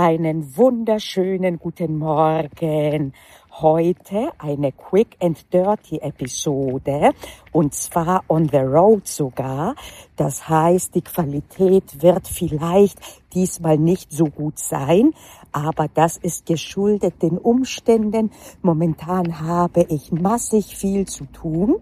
Einen wunderschönen guten Morgen. Heute eine Quick and Dirty Episode und zwar on the road sogar. Das heißt, die Qualität wird vielleicht diesmal nicht so gut sein, aber das ist geschuldet den Umständen. Momentan habe ich massig viel zu tun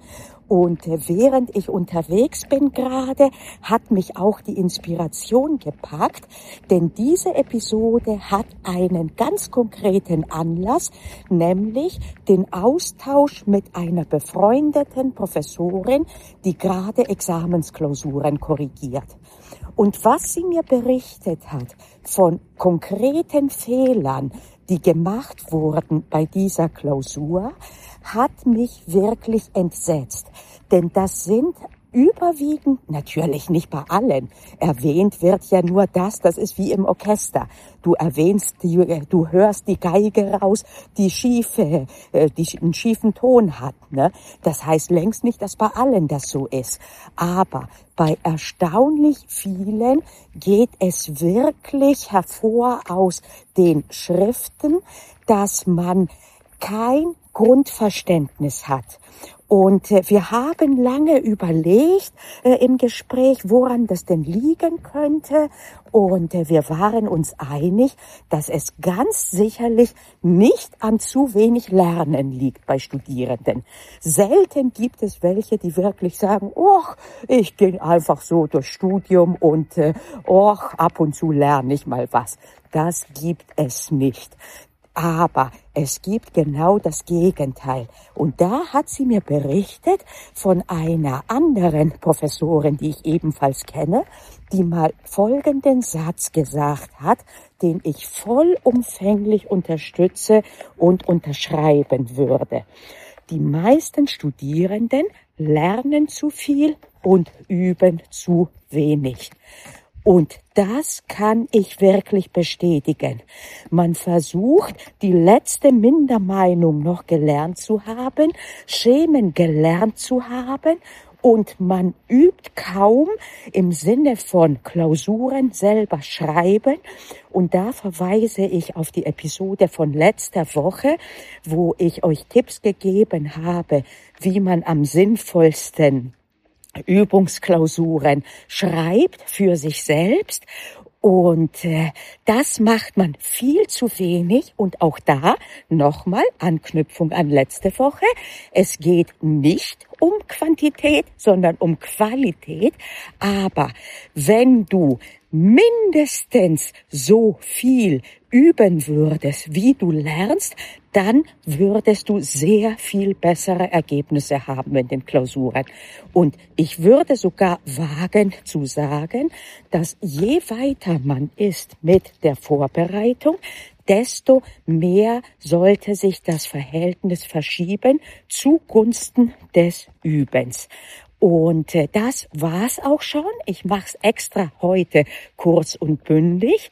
und während ich unterwegs bin gerade, hat mich auch die Inspiration gepackt, denn diese Episode hat einen ganz konkreten Anlass, nämlich den Austausch mit einer befreundeten Professorin, die gerade Examensklausuren korrigiert. Und was sie mir berichtet hat von konkreten Fehlern, die gemacht wurden bei dieser Klausur, hat mich wirklich entsetzt. Denn das sind überwiegend, natürlich nicht bei allen, erwähnt wird ja nur das, das ist wie im Orchester. Du erwähnst, die, du hörst die Geige raus, die schiefe, äh, die einen schiefen Ton hat. Ne? Das heißt längst nicht, dass bei allen das so ist. Aber bei erstaunlich vielen geht es wirklich hervor aus den Schriften, dass man kein Grundverständnis hat. Und äh, wir haben lange überlegt äh, im Gespräch, woran das denn liegen könnte. Und äh, wir waren uns einig, dass es ganz sicherlich nicht an zu wenig Lernen liegt bei Studierenden. Selten gibt es welche, die wirklich sagen, oh, ich gehe einfach so durch Studium und äh, oh, ab und zu lerne ich mal was. Das gibt es nicht. Aber es gibt genau das Gegenteil. Und da hat sie mir berichtet von einer anderen Professorin, die ich ebenfalls kenne, die mal folgenden Satz gesagt hat, den ich vollumfänglich unterstütze und unterschreiben würde. Die meisten Studierenden lernen zu viel und üben zu wenig. Und das kann ich wirklich bestätigen. Man versucht, die letzte Mindermeinung noch gelernt zu haben, Schemen gelernt zu haben und man übt kaum im Sinne von Klausuren selber schreiben. Und da verweise ich auf die Episode von letzter Woche, wo ich euch Tipps gegeben habe, wie man am sinnvollsten Übungsklausuren schreibt für sich selbst und äh, das macht man viel zu wenig. Und auch da nochmal Anknüpfung an letzte Woche. Es geht nicht um Quantität, sondern um Qualität. Aber wenn du mindestens so viel üben würdest, wie du lernst, dann würdest du sehr viel bessere Ergebnisse haben in den Klausuren. Und ich würde sogar wagen zu sagen, dass je weiter man ist mit der Vorbereitung, desto mehr sollte sich das Verhältnis verschieben zugunsten des Übens. Und äh, das war's auch schon. Ich mache es extra heute kurz und bündig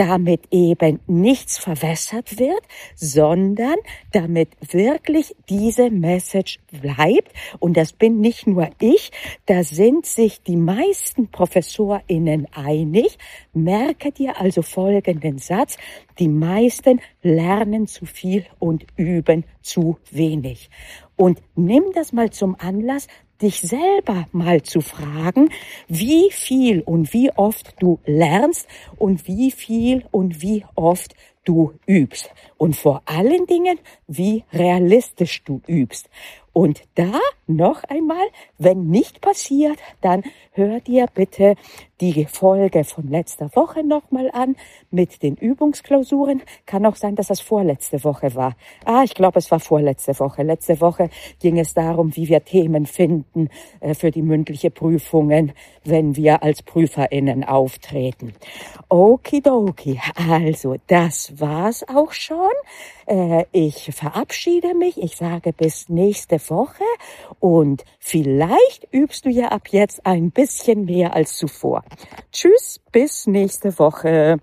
damit eben nichts verwässert wird, sondern damit wirklich diese Message bleibt. Und das bin nicht nur ich, da sind sich die meisten ProfessorInnen einig. Merke dir also folgenden Satz. Die meisten lernen zu viel und üben zu wenig. Und nimm das mal zum Anlass, dich selber mal zu fragen, wie viel und wie oft du lernst und wie viel und wie oft du übst. Und vor allen Dingen, wie realistisch du übst. Und da noch einmal, wenn nicht passiert, dann hör dir bitte die Folge von letzter Woche nochmal an mit den Übungsklausuren. Kann auch sein, dass das vorletzte Woche war. Ah, ich glaube, es war vorletzte Woche. Letzte Woche ging es darum, wie wir Themen finden äh, für die mündliche Prüfungen, wenn wir als PrüferInnen auftreten. Okidoki. Also, das war's auch schon. Äh, ich verabschiede mich. Ich sage bis nächste Woche und vielleicht übst du ja ab jetzt ein bisschen mehr als zuvor. Tschüss, bis nächste Woche.